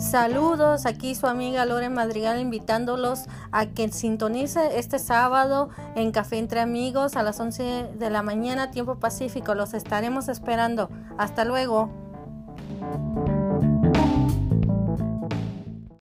Saludos, aquí su amiga Lore Madrigal invitándolos a que sintonice este sábado en Café entre Amigos a las 11 de la mañana, tiempo pacífico. Los estaremos esperando. Hasta luego.